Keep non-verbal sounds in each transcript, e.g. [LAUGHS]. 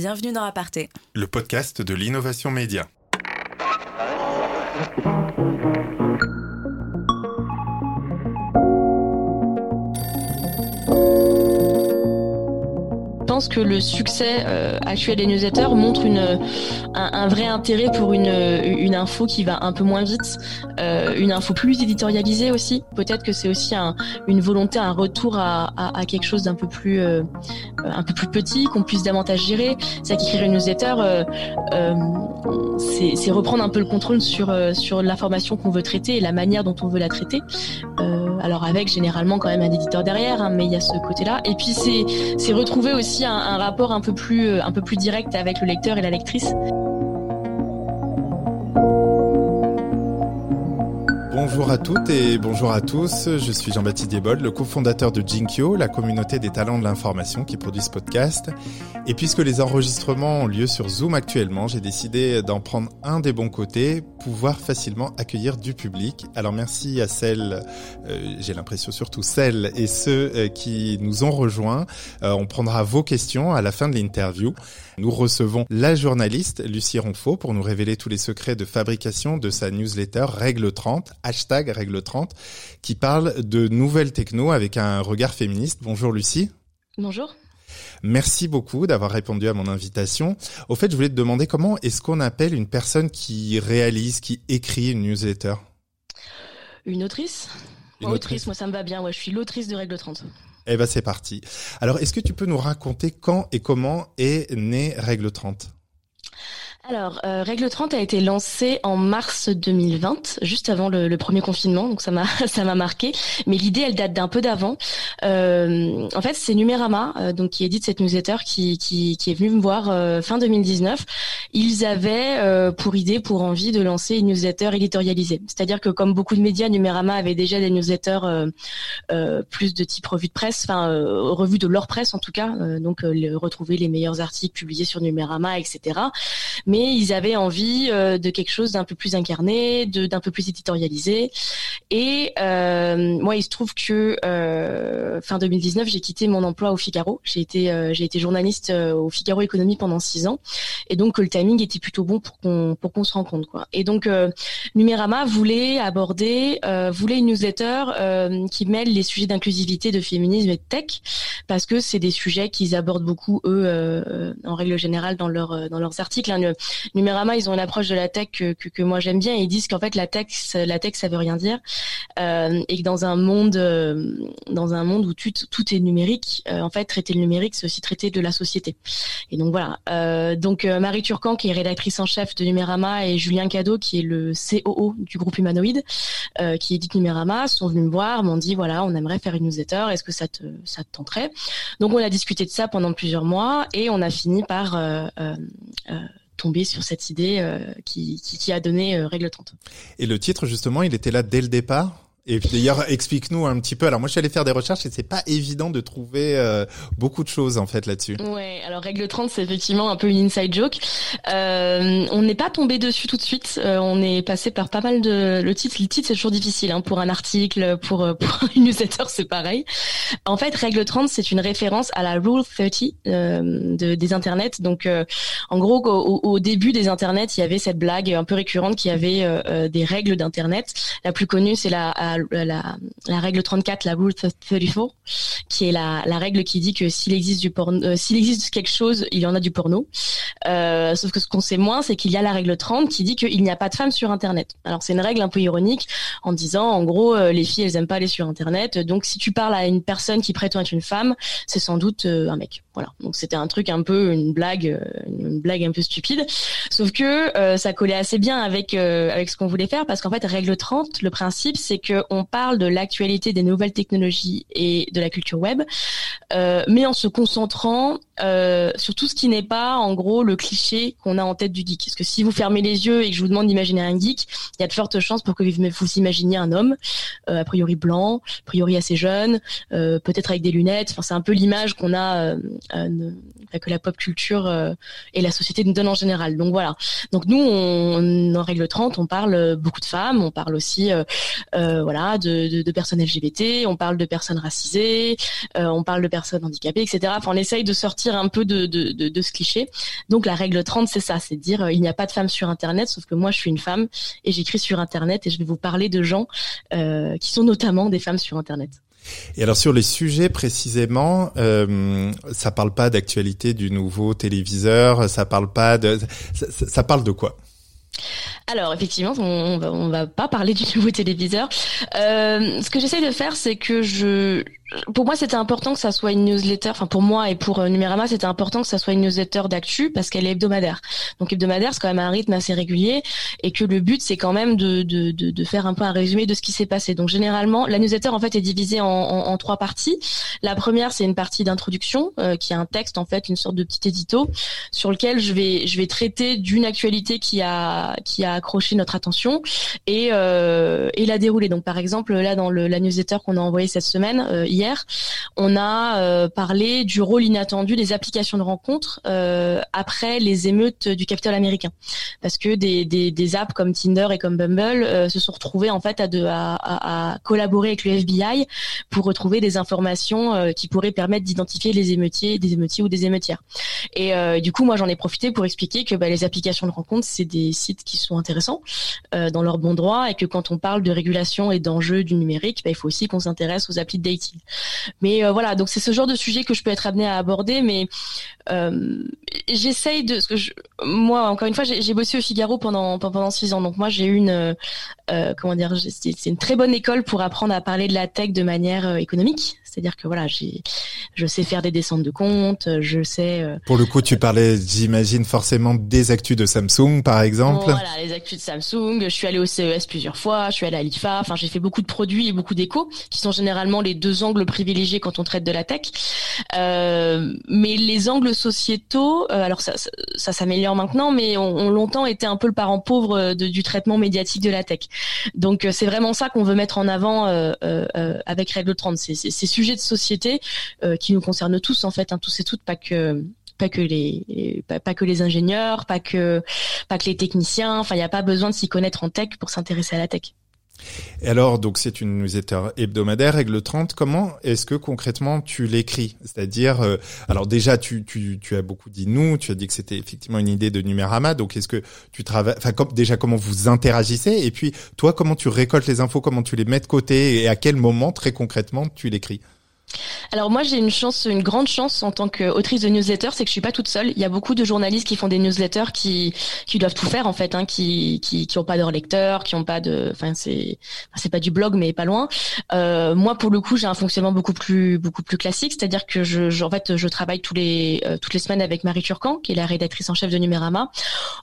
Bienvenue dans Aparté, le podcast de l'innovation média. Pense que le succès euh, actuel des newsletters montre un, vrai intérêt pour une, info qui va un peu moins vite, euh, une info plus éditorialisée aussi. Peut-être que c'est aussi un, une volonté, un retour à, à, à quelque chose d'un peu plus euh, peu plus petit, qu'on puisse davantage gérer. C'est qu'écrire une newsletter, c'est reprendre un peu le contrôle sur l'information qu'on veut traiter et la manière dont on veut la traiter. Alors avec généralement quand même un éditeur derrière, hein, mais il y a ce côté-là. Et puis c'est retrouver aussi un, rapport un peu plus un peu plus direct avec le lecteur et la lectrice. Bonjour à toutes et bonjour à tous. Je suis Jean-Baptiste Diebold, le cofondateur de Jinkyo, la communauté des talents de l'information qui produit ce podcast. Et puisque les enregistrements ont lieu sur Zoom actuellement, j'ai décidé d'en prendre un des bons côtés, pouvoir facilement accueillir du public. Alors merci à celles, euh, j'ai l'impression surtout celles et ceux euh, qui nous ont rejoints. Euh, on prendra vos questions à la fin de l'interview. Nous recevons la journaliste Lucie Ronfaux pour nous révéler tous les secrets de fabrication de sa newsletter Règle 30, hashtag Règle 30, qui parle de nouvelles techno avec un regard féministe. Bonjour Lucie. Bonjour. Merci beaucoup d'avoir répondu à mon invitation. Au fait, je voulais te demander comment est-ce qu'on appelle une personne qui réalise, qui écrit une newsletter? Une autrice? Une autrice, moi ça me va bien. Ouais, je suis l'autrice de Règle 30. Eh ben c'est parti. Alors, est-ce que tu peux nous raconter quand et comment est née Règle 30 alors, euh, Règle 30 a été lancée en mars 2020, juste avant le, premier confinement, donc ça m'a [LAUGHS] ça m'a marqué. Mais l'idée, elle date d'un peu d'avant. Euh, en fait, c'est Numérama, euh, donc qui édite cette newsletter, qui qui, est venu me voir fin 2019. Ils avaient pour idée, pour envie de lancer une newsletter éditorialisée. C'est-à-dire que comme beaucoup de médias, Numérama avait déjà des newsletters plus de type revue de presse, enfin revue de leur presse en tout cas, donc retrouver les meilleurs articles publiés sur Numérama, etc. Mais mais ils avaient envie euh, de quelque chose d'un peu plus incarné, d'un peu plus éditorialisé. Et euh, moi, il se trouve que euh, fin 2019, j'ai quitté mon emploi au Figaro. J'ai été, j'ai été journaliste au Figaro Économie pendant six ans, et donc le timing était plutôt bon pour qu'on pour qu'on se rencontre. Quoi. Et donc Numérama voulait aborder, voulait une newsletter qui mêle les sujets d'inclusivité, de féminisme et de tech, parce que c'est des sujets qu'ils abordent beaucoup eux en règle générale dans leurs dans leurs articles. Hein. Numérama, ils ont une approche de la tech que, que, moi j'aime bien. ils disent qu'en fait la tech, la tech, ça veut rien dire, euh, et que dans un monde, euh, dans un monde où tout, tout est numérique, euh, en fait, traiter le numérique, c'est aussi traiter de la société. Et donc voilà. Euh, donc Marie Turcan, qui est rédactrice en chef de Numérama, et Julien Cadeau, qui est le COO du groupe Humanoïde, qui édite Numérama, sont venus me voir, m'ont dit voilà, on aimerait faire une newsletter. Est-ce que ça te, ça te tenterait? Donc on a discuté de ça pendant plusieurs mois, et on a fini par tomber sur cette idée euh, qui, qui, qui, a donné euh, Règle 30. Et le titre, justement, il était là dès le départ? Et d'ailleurs, explique-nous un petit peu. Alors moi, je suis allé faire des recherches et c'est pas évident de trouver euh, beaucoup de choses en fait là-dessus. Ouais. Alors règle 30, c'est effectivement un peu une inside joke. Euh, on n'est pas tombé dessus tout de suite. Euh, on est passé par pas mal de le titre. Le titre c'est toujours difficile hein, pour un article, pour euh, [LAUGHS] pour une newsletter, c'est pareil. En fait, règle 30, c'est une référence à la Rule 30 de, des internets. Donc, en gros, au, au, début des internets, il y avait cette blague un peu récurrente qui avait des règles d'internet. La plus connue, c'est la la, la, règle 34, la rule 34, qui est la, la règle qui dit que s'il existe du porno, euh, s'il existe quelque chose, il y en a du porno. Euh, sauf que ce qu'on sait moins, c'est qu'il y a la règle 30 qui dit qu'il n'y a pas de femmes sur Internet. Alors c'est une règle un peu ironique en disant, en gros, euh, les filles, elles aiment pas aller sur Internet. Donc si tu parles à une personne qui prétend être une femme, c'est sans doute un mec. Voilà. Donc c'était un truc un peu une blague, une blague un peu stupide. Sauf que ça collait assez bien avec avec ce qu'on voulait faire parce qu'en fait règle 30, le principe c'est que on parle de l'actualité des nouvelles technologies et de la culture web, euh, mais en se concentrant euh, sur tout ce qui n'est pas, en gros, le cliché qu'on a en tête du geek. Parce que si vous fermez les yeux et que je vous demande d'imaginer un geek, il y a de fortes chances pour que vous imaginiez un homme, euh, a priori blanc, a priori assez jeune, euh, peut-être avec des lunettes. Enfin, c'est un peu l'image qu'on a, que la pop culture et la société nous donnent en général. Donc voilà. Donc nous, on, en règle 30, on parle beaucoup de femmes, on parle aussi, voilà, de, de, de, personnes LGBT, on parle de personnes racisées, on parle de personnes handicapées, etc. Enfin, on essaye de sortir sortir un peu de, de, de, de ce cliché. Donc la règle 30, c'est ça, c'est dire euh, il n'y a pas de femmes sur Internet, sauf que moi je suis une femme et j'écris sur Internet et je vais vous parler de gens euh, qui sont notamment des femmes sur Internet. Et alors sur les sujets précisément, euh, ça parle pas d'actualité du nouveau téléviseur, ça parle pas de, ça, ça parle de quoi? Alors effectivement, on, va, on va pas parler du [LAUGHS] nouveau téléviseur. Euh, ce que j'essaie de faire, c'est que je, pour moi, c'était important que ça soit une newsletter. Enfin, pour moi et pour euh, Numérama, c'était important que ça soit une newsletter d'actu parce qu'elle est hebdomadaire. Donc hebdomadaire, c'est quand même un rythme assez régulier et que le but, c'est quand même de, de, de, de, faire un peu un résumé de ce qui s'est passé. Donc généralement, la newsletter en fait est divisée en, en, trois parties. La première, c'est une partie d'introduction euh, qui est un texte en fait, une sorte de petit édito sur lequel je vais je vais traiter d'une actualité qui a qui a accroché notre attention et euh, et la dérouler. Donc par exemple là dans le, la newsletter qu'on a envoyée cette semaine. Euh, hier, on a euh, parlé du rôle inattendu des applications de rencontres euh, après les émeutes du Capitole américain, parce que des, des, des, apps comme Tinder et comme Bumble euh, se sont retrouvés en fait à, de, à, à, collaborer avec le FBI pour retrouver des informations qui pourraient permettre d'identifier les émeutiers, des émeutiers ou des émeutières. Et du coup, moi, j'en ai profité pour expliquer que bah, les applications de rencontres, c'est des sites qui sont intéressants dans leur bon droit et que quand on parle de régulation et d'enjeux du numérique, bah, il faut aussi qu'on s'intéresse aux applis de dating. Mais euh, voilà, donc c'est ce genre de sujet que je peux être amenée à aborder, mais euh, j'essaye de, ce que je, moi encore une fois, j'ai bossé au Figaro pendant pendant six ans, donc moi j'ai eu une euh, comment dire, c'est une très bonne école pour apprendre à parler de la tech de manière économique. C'est-à-dire que voilà, j'ai, je sais faire des descentes de compte, je sais. Pour le coup, tu parlais, j'imagine forcément des actus de Samsung, par exemple. Voilà, les actus de Samsung. Je suis allée au CES plusieurs fois, je suis allée à l'IFA. Enfin, j'ai fait beaucoup de produits et beaucoup d'échos, qui sont généralement les deux angles privilégiés quand on traite de la tech. Euh, mais les angles sociétaux, euh, alors ça, ça, s'améliore maintenant, mais ont, longtemps été un peu le parent pauvre euh, de, du traitement médiatique de la tech. Donc c'est vraiment ça qu'on veut mettre en avant avec Règle 30. C'est ces sujets de société qui nous concernent tous en fait, hein, tous et toutes, pas que les ingénieurs, pas que pas que les techniciens. Enfin, il n'y a pas besoin de s'y connaître en tech pour s'intéresser à la tech. Et alors, donc c'est une newsletter hebdomadaire, règle 30. Comment est-ce que concrètement tu l'écris? C'est-à-dire, euh, alors déjà tu, tu, tu as beaucoup dit nous, tu as dit que c'était effectivement une idée de Numérama. Donc est-ce que tu travailles, enfin comme, déjà comment vous interagissez? Et puis toi comment tu récoltes les infos, comment tu les mets de côté? Et à quel moment très concrètement tu l'écris? Alors moi j'ai une chance, une grande chance en tant qu'autrice de newsletter, c'est que je suis pas toute seule. Il y a beaucoup de journalistes qui font des newsletters qui qui doivent tout faire en fait, hein, qui qui qui ont pas de lecteurs, qui ont pas de, enfin c'est c'est pas du blog mais pas loin. Euh, moi pour le coup j'ai un fonctionnement beaucoup plus beaucoup plus classique, c'est-à-dire que je, en fait je travaille tous les euh, toutes les semaines avec Marie Turcan qui est la rédactrice en chef de Numérama.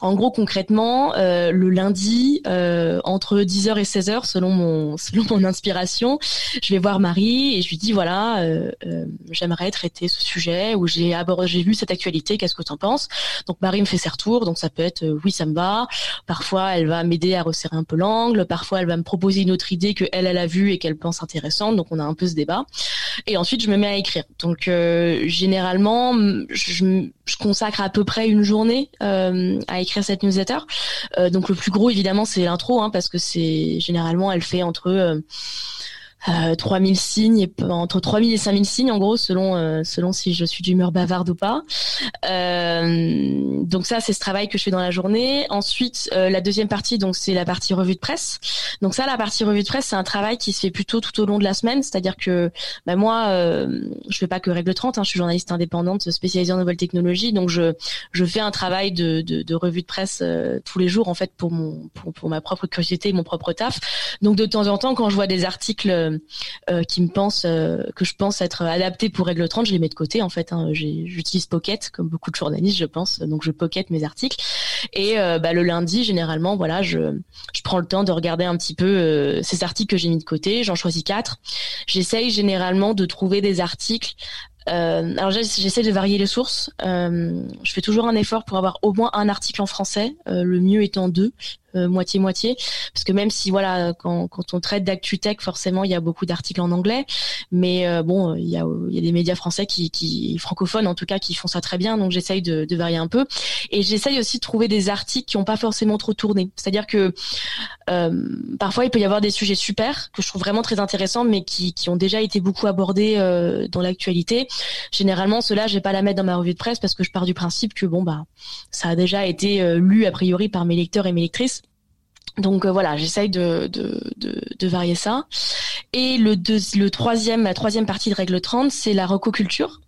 En gros concrètement euh, le lundi euh, entre 10h et 16h selon mon selon mon inspiration, je vais voir Marie et je lui dis voilà euh, euh, j'aimerais traiter ce sujet ou j'ai j'ai vu cette actualité, qu'est-ce que tu en penses? Donc Marie me fait ses retours, donc ça peut être euh, oui ça me va. Parfois elle va m'aider à resserrer un peu l'angle, parfois elle va me proposer une autre idée que elle elle a vue et qu'elle pense intéressante, donc on a un peu ce débat. Et ensuite je me mets à écrire. Donc généralement je, je, consacre à peu près une journée à écrire cette newsletter. donc le plus gros évidemment c'est l'intro hein, parce que c'est généralement elle fait entre euh, 3000 signes et entre 3000 et 5000 signes en gros selon euh, selon si je suis d'humeur bavarde ou pas. Euh, donc ça c'est ce travail que je fais dans la journée. Ensuite euh, la deuxième partie donc c'est la partie revue de presse. Donc ça la partie revue de presse c'est un travail qui se fait plutôt tout au long de la semaine, c'est-à-dire que bah, moi je fais pas que règle 30, hein, je suis journaliste indépendante spécialisée en nouvelles technologies donc je je fais un travail de de, de revue de presse tous les jours en fait pour mon pour, pour ma propre curiosité et mon propre taf. Donc de temps en temps quand je vois des articles euh, qui me pense euh, que je pense être adapté pour règle 30, je les mets de côté en fait. Hein. J'utilise Pocket comme beaucoup de journalistes, je pense, donc je pocket mes articles. Et euh, bah, le lundi, généralement, voilà, je, je prends le temps de regarder un petit peu ces articles que j'ai mis de côté. J'en choisis quatre. J'essaye généralement de trouver des articles euh, alors j'essaie de varier les sources. Euh, je fais toujours un effort pour avoir au moins un article en français, euh, le mieux étant deux, euh, moitié moitié, parce que même si voilà, quand, quand on traite d'actu tech, forcément il y a beaucoup d'articles en anglais, mais euh, bon, il y a, y a des médias français qui, qui francophones en tout cas qui font ça très bien, donc j'essaye de, de varier un peu, et j'essaye aussi de trouver des articles qui n'ont pas forcément trop tourné. C'est-à-dire que parfois il peut y avoir des sujets super que je trouve vraiment très intéressants, mais qui, qui ont déjà été beaucoup abordés dans l'actualité. Généralement, cela, je vais pas la mettre dans ma revue de presse parce que je pars du principe que bon bah ça a déjà été lu a priori par mes lecteurs et mes lectrices. Donc voilà, j'essaye de, de, de, de, varier ça. Et le, le troisième, la troisième partie de règle 30, c'est la recoculture.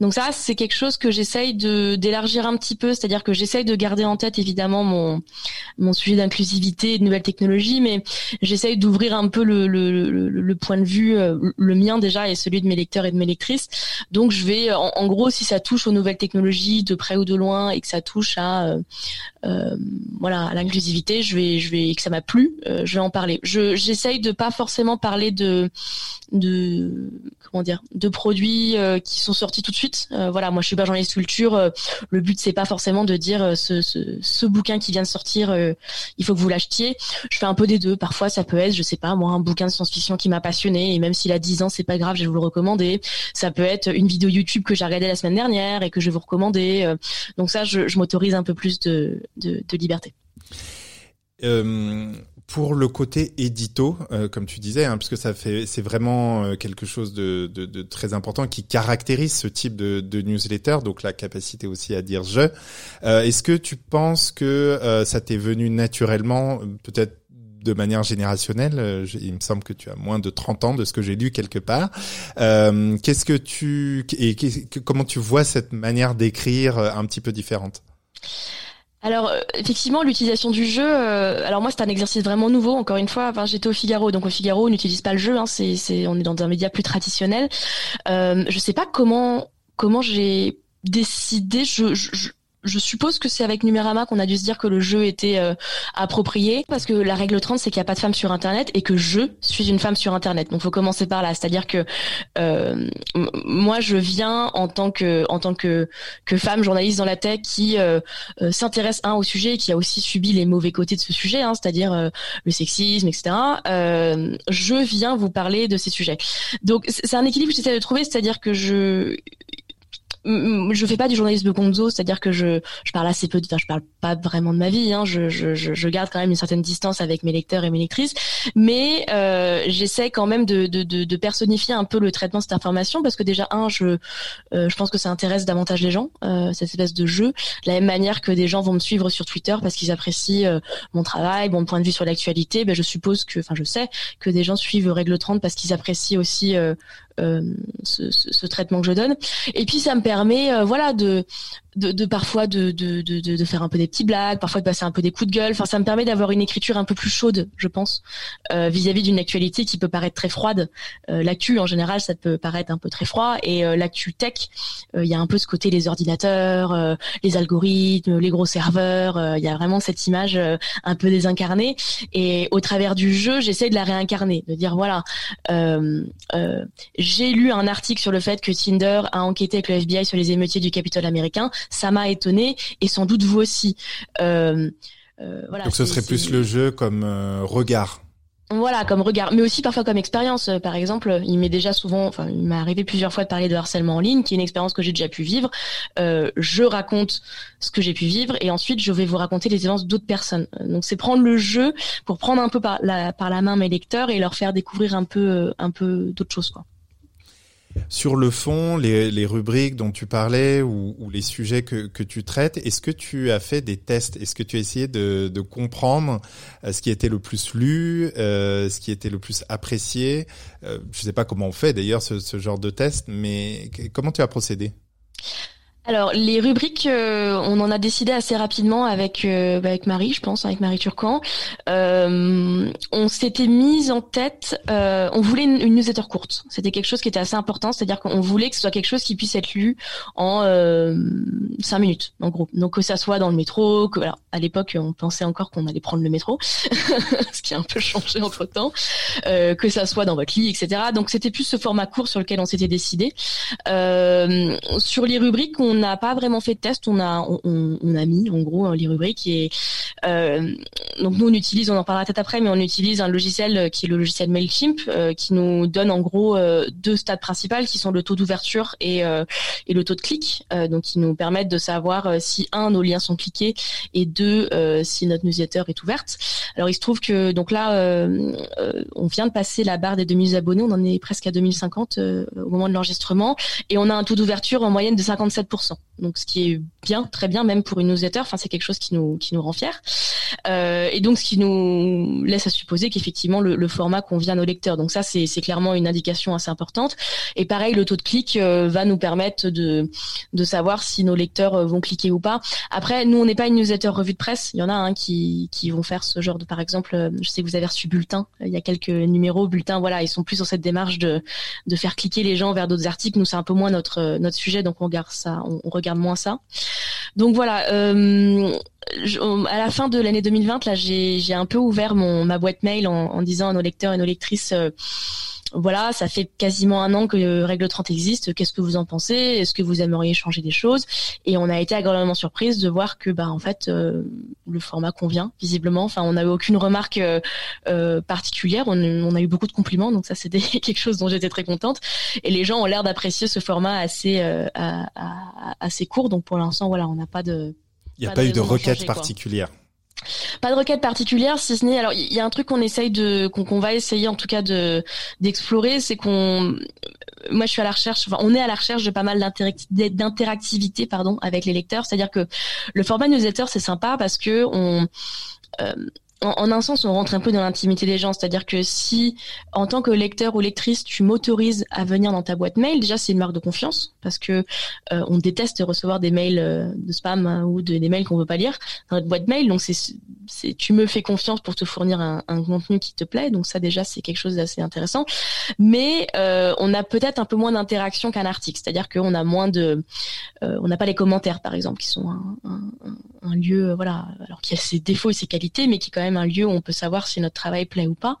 Donc ça, c'est quelque chose que j'essaye de d'élargir un petit peu, c'est-à-dire que j'essaye de garder en tête évidemment mon mon sujet d'inclusivité et de nouvelles technologies, mais j'essaye d'ouvrir un peu le, le, le, point de vue, euh, le mien déjà et celui de mes lecteurs et de mes lectrices. Donc je vais, en, gros, si ça touche aux nouvelles technologies de près ou de loin et que ça touche à euh, euh voilà à l'inclusivité, je vais je vais que ça m'a plu, euh, je vais en parler. Je j'essaye de pas forcément parler de de comment dire de produits euh, qui sont sortis tout de suite. Euh, voilà, moi je suis pas journaliste culture. Euh, le but c'est pas forcément de dire ce, ce, ce, bouquin qui vient de sortir, il faut que vous l'achetiez. Je fais un peu des deux. Parfois ça peut être, je sais pas, moi un bouquin de science-fiction qui m'a passionné et même s'il a 10 ans, c'est pas grave, je vais vous le recommander. Ça peut être une vidéo YouTube que j'ai regardée la semaine dernière et que je vais vous recommander. donc ça, je, je m'autorise un peu plus de, de, de liberté. Euh, pour le côté édito, euh, comme tu disais, hein, parce que ça fait, c'est vraiment euh, quelque chose de, de, de, très important qui caractérise ce type de, newsletter, donc la capacité aussi à dire je. Est-ce que tu penses que ça t'est venu naturellement, peut-être de manière générationnelle Il me semble que tu as moins de 30 ans de ce que j'ai lu quelque part. Qu'est-ce que tu et comment tu vois cette manière d'écrire un petit peu différente? Alors euh, effectivement l'utilisation du jeu. Euh, alors moi c'est un exercice vraiment nouveau. Encore une fois, enfin, j'étais au Figaro, donc au Figaro on n'utilise pas le jeu. Hein, c'est, on est dans un média plus traditionnel. Euh, je sais pas comment comment j'ai décidé. je je suppose que c'est avec Numérama qu'on a dû se dire que le jeu était euh, approprié parce que la règle 30 c'est qu'il n'y a pas de femme sur internet et que je suis une femme sur internet. Donc faut commencer par là, c'est-à-dire que euh, moi je viens en tant que en tant que que femme journaliste dans la tech qui euh, s'intéresse un au sujet et qui a aussi subi les mauvais côtés de ce sujet, hein, c'est-à-dire le sexisme, etc. je viens vous parler de ces sujets. Donc c'est un équilibre que j'essaie de trouver, c'est-à-dire que je je fais pas du journalisme gonzo, c'est-à-dire que je, je parle assez peu, de, enfin, je parle pas vraiment de ma vie, hein, je, je, je, garde quand même une certaine distance avec mes lecteurs et mes lectrices, mais euh, j'essaie quand même de, de, de, de, personnifier un peu le traitement de cette information parce que déjà un, je, euh, je pense que ça intéresse davantage les gens, euh, cette espèce de jeu, de la même manière que des gens vont me suivre sur Twitter parce qu'ils apprécient euh, mon travail, mon point de vue sur l'actualité, ben je suppose que, enfin je sais que des gens suivent Règle 30 parce qu'ils apprécient aussi euh, ce, traitement que je donne. Et puis ça me permet, euh, voilà, de, de, de parfois de, de, de, faire un peu des petits blagues, parfois de passer un peu des coups de gueule. Enfin, ça me permet d'avoir une écriture un peu plus chaude, je pense, euh, vis-à-vis d'une actualité qui peut paraître très froide. L'actu, en général, ça peut paraître un peu très froid. Et l'actu tech, il y a un peu ce côté les ordinateurs, les algorithmes, les gros serveurs. Il y a vraiment cette image un peu désincarnée. Et au travers du jeu, j'essaie de la réincarner, de dire voilà, j'ai lu un article sur le fait que Tinder a enquêté avec le FBI sur les émeutiers du Capitole américain ça m'a étonné et sans doute vous aussi. Euh, euh, voilà, Donc ce serait plus le jeu comme euh, regard. Voilà, comme regard, mais aussi parfois comme expérience. Par exemple, il m'est déjà souvent, enfin, il m'est arrivé plusieurs fois de parler de harcèlement en ligne, qui est une expérience que j'ai déjà pu vivre. je raconte ce que j'ai pu vivre et ensuite je vais vous raconter les expériences d'autres personnes. Donc c'est prendre le jeu pour prendre un peu par la par la main mes lecteurs et leur faire découvrir un peu un peu d'autres choses, quoi. Sur le fond, les, les, rubriques dont tu parlais ou, ou les sujets que, que tu traites, est-ce que tu as fait des tests? Est-ce que tu as essayé de, de comprendre euh, ce qui était le plus lu, euh, ce qui était le plus apprécié? Euh, Je ne sais pas comment on fait d'ailleurs ce, ce genre de test, mais comment tu as procédé? Alors les rubriques, euh, on en a décidé assez rapidement avec euh, bah, avec Marie, je pense, avec Marie Turcan. Euh, on s'était mise en tête, on voulait une, newsletter courte. C'était quelque chose qui était assez important, c'est-à-dire qu'on voulait que ce soit quelque chose qui puisse être lu en cinq minutes, en gros. Donc que ça soit dans le métro, que à l'époque on pensait encore qu'on allait prendre le métro, [LAUGHS] ce qui a un peu changé entre temps, que ça soit dans votre lit, etc. Donc c'était plus ce format court sur lequel on s'était décidé. sur les rubriques, on n'a pas vraiment fait de test, on a on, a mis en gros les rubriques et euh, donc nous on utilise, on en parlera peut-être après, mais on utilise un logiciel euh, qui est le logiciel Mailchimp euh, qui nous donne en gros deux stades principaux qui sont le taux d'ouverture et et le taux de clic, donc qui nous permettent de savoir si un nos liens sont cliqués et deux si notre newsletter est ouverte. Alors il se trouve que donc là, on vient de passer la barre des 2000 abonnés, on en est presque à 2050 au moment de l'enregistrement, et on a un taux d'ouverture en moyenne de 57%. Donc ce qui est bien, très bien, même pour une newsletter. Enfin, c'est quelque chose qui nous qui nous rend fiers. Euh, et donc ce qui nous laisse à supposer qu'effectivement le, format convient à nos lecteurs. Donc ça, c'est clairement une indication assez importante. Et pareil, le taux de clic euh, va nous permettre de de savoir si nos lecteurs euh, vont cliquer ou pas. Après, nous, on n'est pas une newsletter revue de presse. Il y en a hein, qui qui vont faire ce genre de, par exemple, je sais que vous avez reçu Bulletin. Il y a quelques numéros Bulletin. Voilà, ils sont plus dans cette démarche de de faire cliquer les gens vers d'autres articles. Nous, c'est un peu moins notre notre sujet, donc on regarde ça, on regarde moins ça. Donc voilà. Euh, à la fin de l'année 2020, là, j'ai un peu ouvert mon ma boîte mail en, en disant à nos lecteurs et nos lectrices. Euh, voilà, ça fait quasiment un an que Règle 30 existe. Qu'est-ce que vous en pensez? Est-ce que vous aimeriez changer des choses? Et on a été agréablement surprise de voir que, bah, en fait, euh, le format convient visiblement. Enfin, on n'avait aucune remarque euh, euh, particulière. On, on, a eu beaucoup de compliments, donc ça, c'était [LAUGHS] quelque chose dont j'étais très contente. Et les gens ont l'air d'apprécier ce format assez assez court. Donc pour l'instant, voilà, on n'a pas de. Il n'y a pas, eu de requête particulière. Pas de requête particulière, si ce n'est alors il y a un truc qu'on essaye de qu'on va essayer en tout cas de d'explorer, c'est qu'on moi je suis à la recherche, enfin on est à la recherche de pas mal d'interactivité pardon avec les lecteurs, c'est-à-dire que le format newsletter c'est sympa parce que on euh, en, un sens, on rentre un peu dans l'intimité des gens. C'est-à-dire que si, en tant que lecteur ou lectrice, tu m'autorises à venir dans ta boîte mail, déjà c'est une marque de confiance parce que euh, on déteste recevoir des mails euh, de spam hein, ou des mails qu'on veut pas lire dans notre boîte mail. Donc c'est, tu me fais confiance pour te fournir un, contenu qui te plaît. Donc ça déjà c'est quelque chose d'assez intéressant. Mais euh, on a peut-être un peu moins d'interaction qu'un article. C'est-à-dire qu'on a moins de, on n'a pas les commentaires par exemple qui sont un lieu, voilà, alors qui a ses défauts et ses qualités, mais qui quand même un lieu où on peut savoir si notre travail plaît ou pas.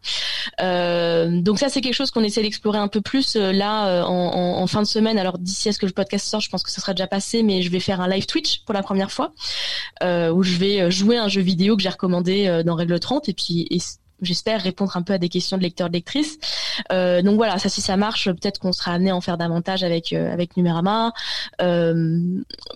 Euh, donc ça, c'est quelque chose qu'on essaie d'explorer un peu plus euh, là euh, en, fin de semaine. Alors d'ici à ce que le podcast sort, je pense que ça sera déjà passé, mais je vais faire un live Twitch pour la première fois où je vais jouer un jeu vidéo que j'ai recommandé dans Règle 30 et puis j'espère répondre un peu à des questions de lecteurs de lectrices. Euh, donc voilà, ça si ça marche, peut-être qu'on sera amené à en faire davantage avec euh, avec Numérama. Euh,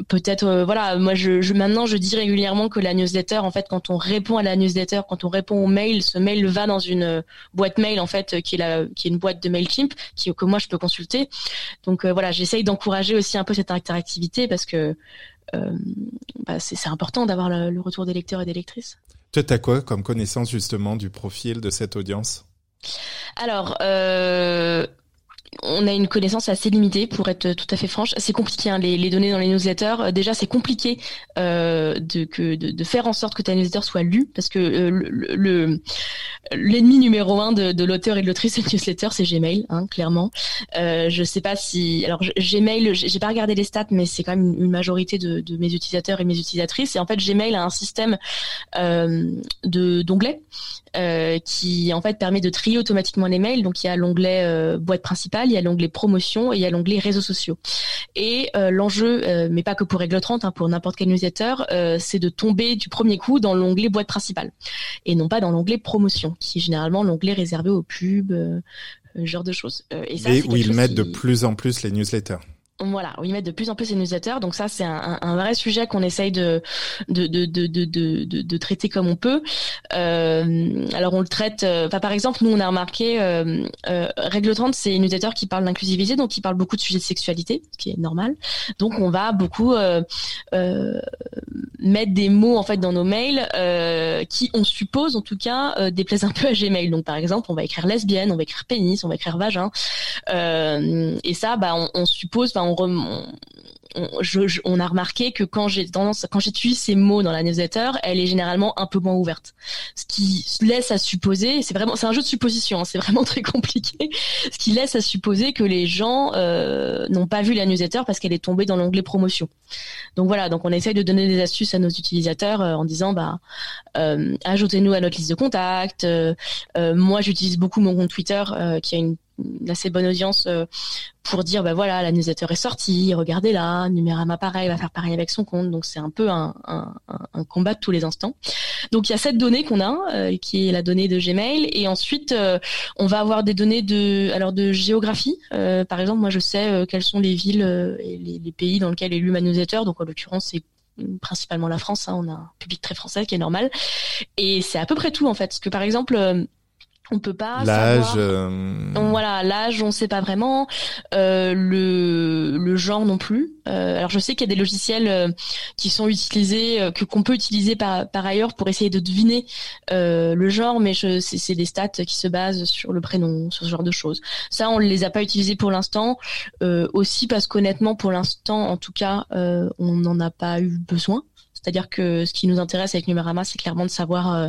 peut-être voilà, moi je, maintenant je dis régulièrement que la newsletter, en fait, quand on répond à la newsletter, quand on répond au mail, ce mail va dans une boîte mail en fait qui est la qui est une boîte de Mailchimp que moi je peux consulter. Donc voilà, j'essaye d'encourager aussi un peu cette interactivité parce que bah, c'est important d'avoir le retour des lecteurs et des lectrices. Toi, as quoi comme connaissance justement du profil de cette audience? Alors, euh, on a une connaissance assez limitée pour être tout à fait franche. C'est compliqué hein, les, données dans les newsletters. Euh, déjà, c'est compliqué euh, de, faire en sorte que ta newsletter soit lue parce que euh, le l'ennemi numéro un de, l'auteur et de l'autrice de newsletter, c'est Gmail, hein, clairement. Euh, je sais pas si alors Gmail, j'ai pas regardé les stats, mais c'est quand même une majorité de, de, mes utilisateurs et mes utilisatrices. Et en fait, Gmail a un système d'onglets euh, qui en fait permet de trier automatiquement les mails. Donc il y a l'onglet euh, boîte principale, il y a l'onglet promotion et il y a l'onglet réseaux sociaux. Et euh, l'enjeu, mais pas que pour Règle 30, hein, pour n'importe quel newsletter, c'est de tomber du premier coup dans l'onglet boîte principale et non pas dans l'onglet promotion, qui est généralement l'onglet réservé aux pubs, ce genre de choses. et, ça, et où ils mettent de plus en plus les newsletters. Voilà, où ils mettent de plus en plus les newsletters. Donc ça, c'est un, vrai sujet qu'on essaye de traiter comme on peut. Euh, alors on le traite. Euh, par exemple, nous on a remarqué, euh, Règle 30, c'est une newsletter qui parle d'inclusivité, donc qui parle beaucoup de sujets de sexualité, ce qui est normal. Donc on va beaucoup mettre des mots en fait dans nos mails qui, on suppose en tout cas, déplaisent un peu à Gmail. Donc par exemple, on va écrire lesbienne, on va écrire pénis, on va écrire vagin. et ça, bah, on, on suppose, on, a remarqué que quand j'ai ces mots dans la newsletter, elle est généralement un peu moins ouverte. Ce qui laisse à supposer, c'est vraiment, c'est un jeu de supposition, hein, c'est vraiment [LAUGHS] très compliqué. Ce qui laisse à supposer que les gens euh, n'ont pas vu la newsletter parce qu'elle est tombée dans l'onglet promotion. Donc voilà, donc on essaye de donner des astuces à nos utilisateurs euh, en disant, bah, euh, ajoutez-nous à notre liste de contacts. moi, j'utilise beaucoup mon compte Twitter qui a une une assez bonne audience euh, pour dire bah voilà la newsletter est sortie regardez là Numérama pareil va faire pareil avec son compte. Donc c'est un peu un, un, combat de tous les instants. Donc il y a cette donnée qu'on a euh, qui est la donnée de Gmail. Et ensuite euh, on va avoir des données de alors de géographie. Par exemple moi je sais quelles sont les villes et les, les, pays dans lesquels est lu ma newsletter. Donc en l'occurrence c'est principalement la France. Hein, on a un public très français qui est normal, et c'est à peu près tout en fait. Parce que par exemple on peut pas l'âge euh... voilà l'âge on sait pas vraiment. Euh, le le genre non plus. Euh, alors je sais qu'il y a des logiciels euh, qui sont utilisés euh, que qu'on peut utiliser par par ailleurs pour essayer de deviner euh, le genre mais je c'est des stats qui se basent sur le prénom sur ce genre de choses. Ça on les a pas utilisés pour l'instant. Aussi parce qu'honnêtement pour l'instant en tout cas on n'en a pas eu besoin c'est-à-dire que ce qui nous intéresse avec Numérama, c'est clairement de savoir euh,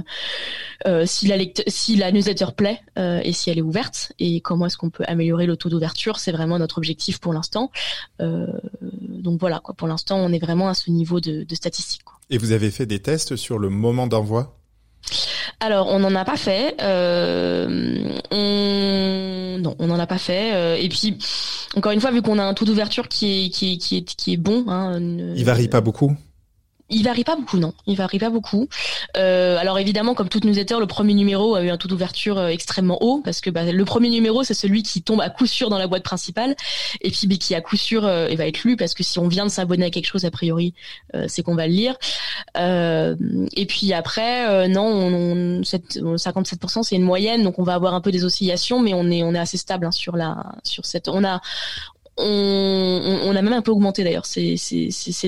euh, si, la si la newsletter plaît euh, et si elle est ouverte et comment est-ce qu'on peut améliorer le taux d'ouverture. C'est vraiment notre objectif pour l'instant. donc voilà, quoi. Pour l'instant, on est vraiment à ce niveau de, de statistiques. Et vous avez fait des tests sur le moment d'envoi? Alors, on n'en a pas fait. on... Non, on n'en a pas fait. et puis, encore une fois, vu qu'on a un taux d'ouverture qui est, qui est, qui est, qui est bon. Hein, Il varie pas beaucoup? Il varie pas beaucoup, non. Il varie pas beaucoup. Euh, alors évidemment, comme toute newsletter, le premier numéro a eu un taux d'ouverture euh, extrêmement haut parce que bah, le premier numéro, c'est celui qui tombe à coup sûr dans la boîte principale et puis qui à coup sûr euh, va être lu parce que si on vient de s'abonner à quelque chose, a priori, euh, c'est qu'on va le lire. Euh, et puis après, non, on, on, 57%, c'est une moyenne, donc on va avoir un peu des oscillations, mais on est on est assez stable hein, sur la sur cette. On a on, a même un peu augmenté d'ailleurs ces,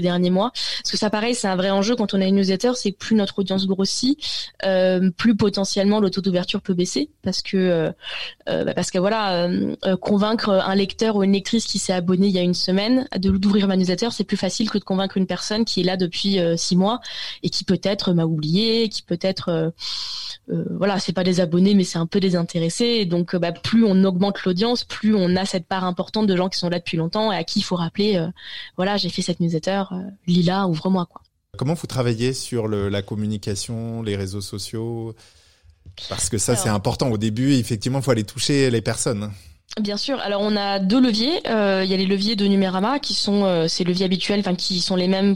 derniers mois. Parce que ça, pareil, c'est un vrai enjeu quand on a une newsletter, c'est que plus notre audience grossit, euh, plus potentiellement le taux d'ouverture peut baisser, parce que euh, euh bah parce que voilà, convaincre un lecteur ou une lectrice qui s'est abonné il y a une semaine de d'ouvrir ma newsletter, c'est plus facile que de convaincre une personne qui est là depuis six mois et qui peut-être m'a oublié, qui peut-être voilà, c'est pas des abonnés, mais c'est un peu désintéressé. Donc, bah, plus on augmente l'audience, plus on a cette part importante de gens qui sont là depuis longtemps et à qui il faut rappeler, euh, voilà, j'ai fait cette newsletter, euh, Lila, ouvre-moi quoi. Comment vous travaillez sur le, la communication, les réseaux sociaux? Parce que ça, c'est important. Au début, effectivement, il faut aller toucher les personnes. Bien sûr. Alors on a deux leviers. Euh, il y a les leviers de Numérama qui sont ces leviers habituels, enfin qui sont les mêmes euh,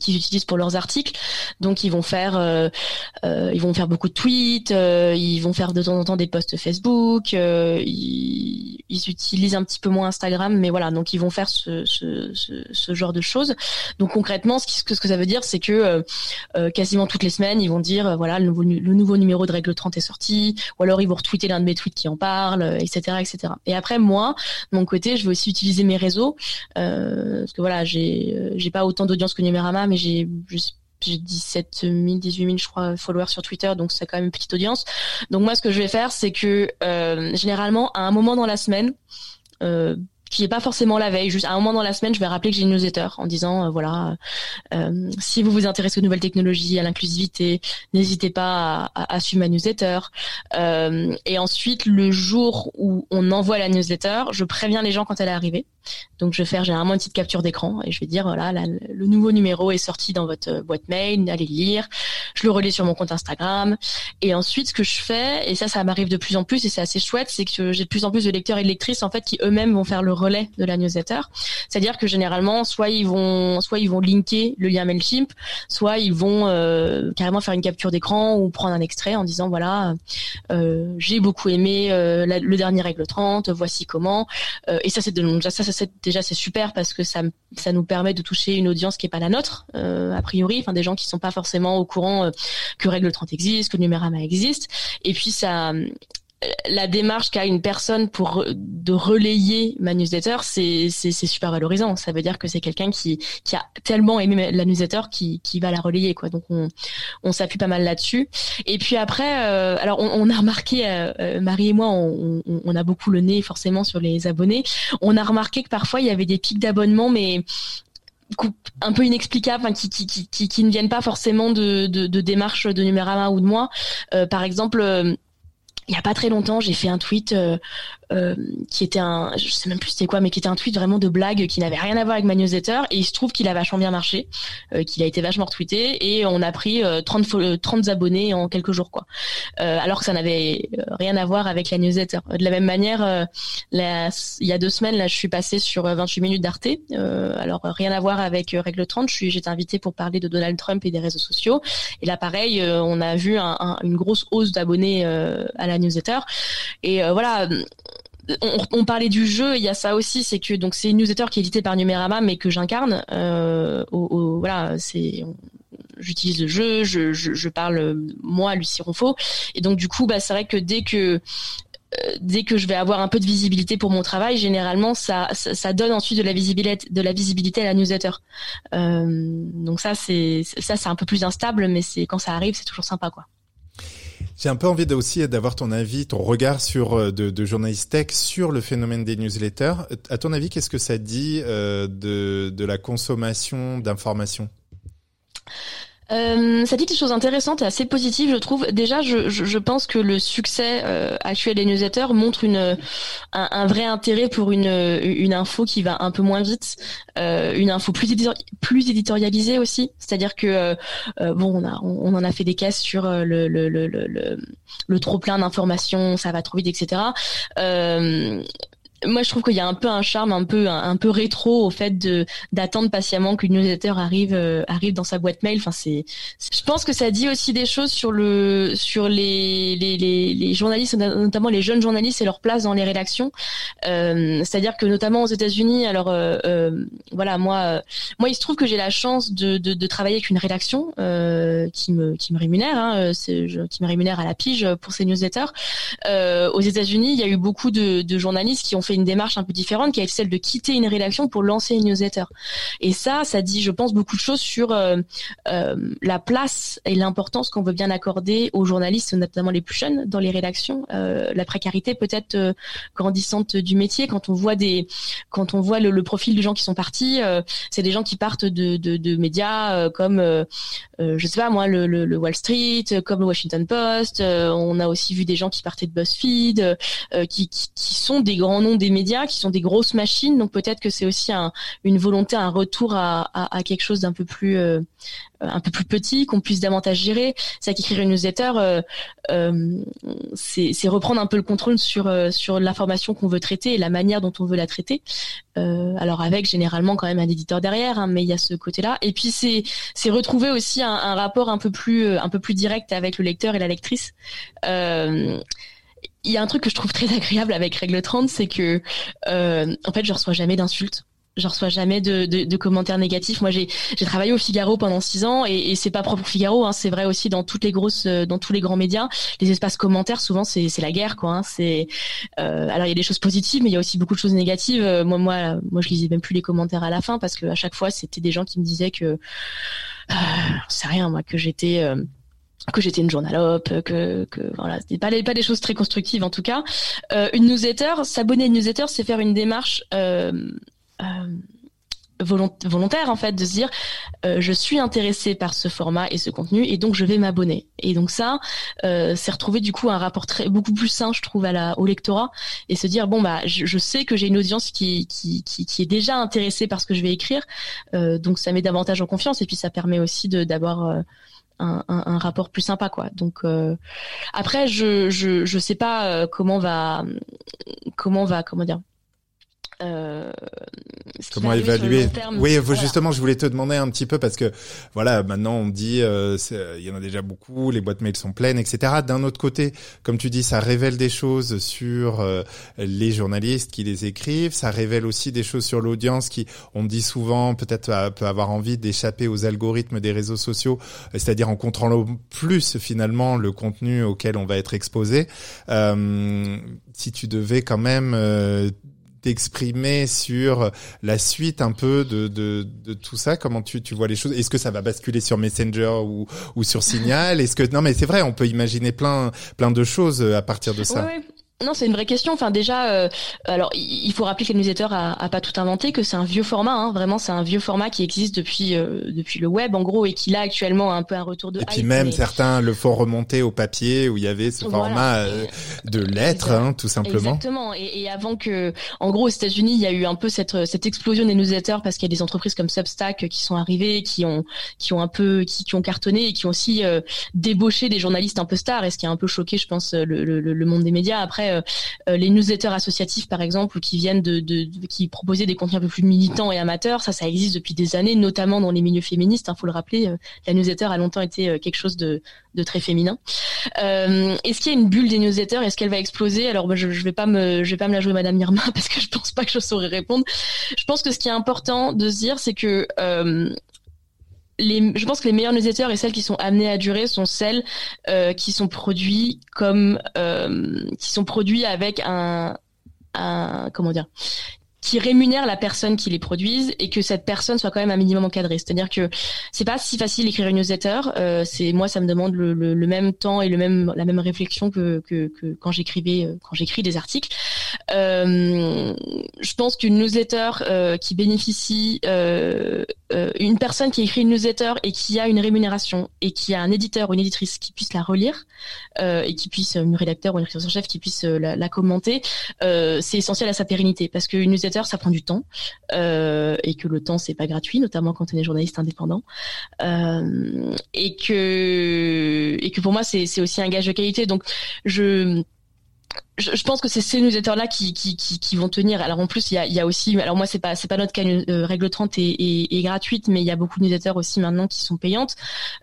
qu'ils utilisent pour leurs articles. Donc ils vont faire, euh, euh, ils vont faire beaucoup de tweets, ils vont faire de temps en temps des posts Facebook, ils, utilisent un petit peu moins Instagram, mais voilà, donc ils vont faire ce, genre de choses. Donc concrètement, ce, que ça veut dire, c'est que quasiment toutes les semaines, ils vont dire voilà le nouveau, numéro de règle 30 est sorti, ou alors ils vont retweeter l'un de mes tweets qui en parle, etc., etc. Et après moi, de mon côté, je vais aussi utiliser mes réseaux parce que voilà, j'ai pas autant d'audience que Mais j'ai j'ai 17 000, 18 000, je crois, followers sur Twitter, donc c'est quand même une petite audience. Donc moi, ce que je vais faire, c'est que euh, généralement, à un moment dans la semaine, euh, qui est pas forcément la veille, juste à un moment dans la semaine, je vais rappeler que j'ai une newsletter en disant euh, voilà, euh, si vous vous intéressez aux nouvelles technologies, à l'inclusivité, n'hésitez pas à, suivre ma newsletter. Euh, et ensuite, le jour où on envoie la newsletter, je préviens les gens quand elle est arrivée. Donc je vais faire généralement une petite capture d'écran et je vais dire voilà, le nouveau numéro est sorti dans votre boîte mail, allez lire. Je le relis sur mon compte Instagram. Et ensuite, ce que je fais, et ça, ça m'arrive de plus en plus et c'est assez chouette, c'est que j'ai de plus en plus de lecteurs et de lectrices en fait qui eux-mêmes vont faire le relais de la newsletter. C'est-à-dire que généralement, soit ils vont, soit ils vont linker le lien Mailchimp, soit ils vont euh, carrément faire une capture d'écran ou prendre un extrait en disant voilà, euh, j'ai beaucoup aimé euh, le dernier règle 30, voici comment. et ça, c'est de, ça, ça, déjà c'est super parce que ça, ça nous permet de toucher une audience qui est pas la nôtre a priori, enfin des gens qui sont pas forcément au courant que règle 30 existe, que Numérama existe. Et puis ça la démarche qu'a une personne pour de relayer ma newsletter, c'est super valorisant. Ça veut dire que c'est quelqu'un qui qui a tellement aimé la newsletter qui qui va la relayer quoi. Donc on on s'appuie pas mal là-dessus. Et puis après, euh, alors on, a remarqué euh, euh, Marie et moi, on, on, a beaucoup le nez forcément sur les abonnés. On a remarqué que parfois il y avait des pics d'abonnement, mais un peu inexplicables, qui, qui, qui, qui, ne viennent pas forcément de, de, de démarches de Numérama ou de moi. par exemple, il y a pas très longtemps, j'ai fait un tweet euh, euh, qui était un, je sais même plus c'était quoi, mais qui était un tweet vraiment de blague qui n'avait rien à voir avec ma newsletter. Et il se trouve qu'il a vachement bien marché, euh, qu'il a été vachement retweeté et on a pris 30 30 abonnés en quelques jours quoi. alors que ça n'avait rien à voir avec la newsletter. De la même manière, il y a deux semaines là, je suis passée sur 28 minutes d'Arte. alors rien à voir avec règle 30. Je suis, j'étais invitée pour parler de Donald Trump et des réseaux sociaux. Et là pareil, on a vu un, une grosse hausse d'abonnés à la newsletter. Et voilà on, parlait du jeu, il y a ça aussi, c'est que donc c'est une newsletter qui est éditée par Numérama, mais que j'incarne. Euh, voilà, c'est j'utilise le jeu, je, je, parle moi, Lucie Ronfaux, et donc du coup, bah c'est vrai que dès que euh, dès que je vais avoir un peu de visibilité pour mon travail, généralement ça, ça, donne ensuite de la visibilité de la visibilité à la newsletter. Euh, donc ça c'est ça c'est un peu plus instable, mais c'est quand ça arrive c'est toujours sympa quoi. J'ai un peu envie aussi d'avoir ton avis, ton regard sur euh, de, de journaliste tech sur le phénomène des newsletters. À ton avis, qu'est-ce que ça dit euh, de, de la consommation d'informations? Euh, ça dit des choses intéressantes et assez positives, je trouve. Déjà, je, je, je pense que le succès euh, actuel des newsletters montre une, un, un, vrai intérêt pour une, une info qui va un peu moins vite, euh, une info plus, éditorialisée aussi. C'est-à-dire que euh, bon, on, a, on, en a fait des caisses sur le, le, le, le, le trop plein d'informations, ça va trop vite, etc. Moi je trouve qu'il y a un peu un charme un peu un, peu rétro au fait d'attendre patiemment qu'une newsletter arrive euh, arrive dans sa boîte mail. Enfin c'est je pense que ça dit aussi des choses sur le sur les les, journalistes notamment les jeunes journalistes et leur place dans les rédactions. Euh, c'est-à-dire que notamment aux États-Unis alors euh, voilà moi moi il se trouve que j'ai la chance de, de, travailler avec une rédaction qui me qui me rémunère hein, qui me rémunère à la pige pour ces newsletters. Aux États-Unis il y a eu beaucoup de journalistes qui ont fait une démarche un peu différente qui est celle de quitter une rédaction pour lancer une newsletter. Et ça, ça dit, je pense, beaucoup de choses sur euh, euh, la place et l'importance qu'on veut bien accorder aux journalistes, notamment les plus jeunes, dans les rédactions. Euh, la précarité peut-être grandissante du métier. Quand on voit des, quand on voit le, profil des gens qui sont partis, c'est des gens qui partent de, de, médias comme, je sais pas moi, le, le, Wall Street, comme le Washington Post. on a aussi vu des gens qui partaient de BuzzFeed, qui, qui, qui sont des grands noms des médias qui sont des grosses machines. Donc peut-être que c'est aussi un, une volonté, un retour à, à, quelque chose d'un peu plus euh, un peu plus petit, qu'on puisse davantage gérer. C'est qu'écrire une newsletter, euh, euh, c'est reprendre un peu le contrôle sur sur l'information qu'on veut traiter et la manière dont on veut la traiter. alors avec généralement quand même un éditeur derrière, hein, mais il y a ce côté-là. Et puis c'est c'est retrouver aussi un, un, rapport un peu plus un peu plus direct avec le lecteur et la lectrice. Euh, il y a un truc que je trouve très agréable avec Règle 30, c'est que euh, en fait, je reçois jamais d'insultes. Je reçois jamais de, de, de commentaires négatifs. Moi, j'ai travaillé au Figaro pendant six ans et, et c'est pas propre au Figaro, hein, c'est vrai aussi dans toutes les grosses, euh, dans tous les grands médias. Les espaces commentaires, souvent, c'est c'est la guerre, quoi. Hein, c'est euh, alors il y a des choses positives, mais il y a aussi beaucoup de choses négatives. Euh, moi, moi, moi, je lisais même plus les commentaires à la fin parce que à chaque fois, c'était des gens qui me disaient que euh, c'est rien, moi, que j'étais euh, que j'étais une journalope, que, que voilà, c'était pas, pas des choses très constructives en tout cas. Euh, une newsletter, s'abonner à une newsletter, c'est faire une démarche euh, euh, volontaire en fait, de se dire euh, je suis intéressé par ce format et ce contenu et donc je vais m'abonner. Et donc ça, euh, c'est retrouver du coup un rapport très beaucoup plus sain, je trouve, à la, au lectorat et se dire bon bah je, je sais que j'ai une audience qui, qui, qui, qui, est déjà intéressée par ce que je vais écrire, euh, donc ça met davantage en confiance et puis ça permet aussi de d'avoir un, un, rapport plus sympa quoi. Donc euh, après je, je je sais pas euh, comment va comment va comment dire euh, Comment évaluer Oui, justement, je voulais te demander un petit peu parce que voilà, maintenant on dit euh, il y en a déjà beaucoup, les boîtes mail sont pleines, etc. D'un autre côté, comme tu dis, ça révèle des choses sur euh, les journalistes qui les écrivent, ça révèle aussi des choses sur l'audience qui, on dit souvent, peut-être peut avoir envie d'échapper aux algorithmes des réseaux sociaux, c'est-à-dire en contrôlant plus finalement le contenu auquel on va être exposé. si tu devais quand même t'exprimer sur la suite un peu de, de, tout ça? Comment tu, tu vois les choses? Est-ce que ça va basculer sur Messenger ou, ou sur Signal? Est-ce que non mais c'est vrai, on peut imaginer plein plein de choses à partir de ça. Non, c'est une vraie question. Enfin, déjà, euh, alors il faut rappeler que le newsletter a, a pas tout inventé, que c'est un vieux format. Hein, vraiment, c'est un vieux format qui existe depuis euh, depuis le web, en gros, et qui a actuellement un peu un retour de. Et puis même certains le font remonter au papier où il y avait ce format euh, de lettres, hein, tout simplement. Exactement. Et, et, avant que, en gros, aux États-Unis, il y a eu un peu cette cette explosion des newsletters parce qu'il y a des entreprises comme Substack qui sont arrivées, qui ont qui ont un peu qui, qui ont cartonné et qui ont aussi débauché des journalistes un peu stars, et ce qui a un peu choqué, je pense, le, le, le monde des médias après après les newsletters associatifs par exemple qui viennent de, de, qui proposaient des contenus un peu plus militants et amateurs, ça ça existe depuis des années, notamment dans les milieux féministes. Il hein, faut le rappeler, la newsletter a longtemps été quelque chose de, de très féminin. Est-ce qu'il y a une bulle des newsletters? Est-ce qu'elle va exploser? Alors je, je vais pas me je vais pas me la jouer Madame Irma [LAUGHS] parce que je pense pas que je saurais répondre. Je pense que ce qui est important de se dire, c'est que je pense que les meilleures newsletters et celles qui sont amenées à durer sont celles euh, qui sont produits comme euh, qui sont produits avec un, un comment dire qui rémunère la personne qui les produise et que cette personne soit quand même un minimum encadrée. C'est-à-dire que c'est pas si facile d'écrire une newsletter. Euh, c'est moi, ça me demande le, même temps et le même la même réflexion que, que, quand j'écrivais euh, quand j'écris des articles. Euh, je pense qu'une newsletter qui bénéficie une personne qui écrit une newsletter et qui a une rémunération et qui a un éditeur ou une éditrice qui puisse la relire et qui puisse une rédacteur ou une rédacteur chef qui puisse la, la commenter, c'est essentiel à sa pérennité parce qu'une newsletter ça prend du temps euh, et que le temps c'est pas gratuit, notamment quand on est journaliste indépendant. Euh, et que pour moi c'est aussi un gage de qualité. Donc je je, pense que c'est ces newsletters là qui, qui, qui, qui, vont tenir. Alors en plus il y a, y a aussi, alors moi c'est pas c'est pas notre cas, euh, règle 30 est, gratuite, mais il y a beaucoup de newsletters aussi maintenant qui sont payantes.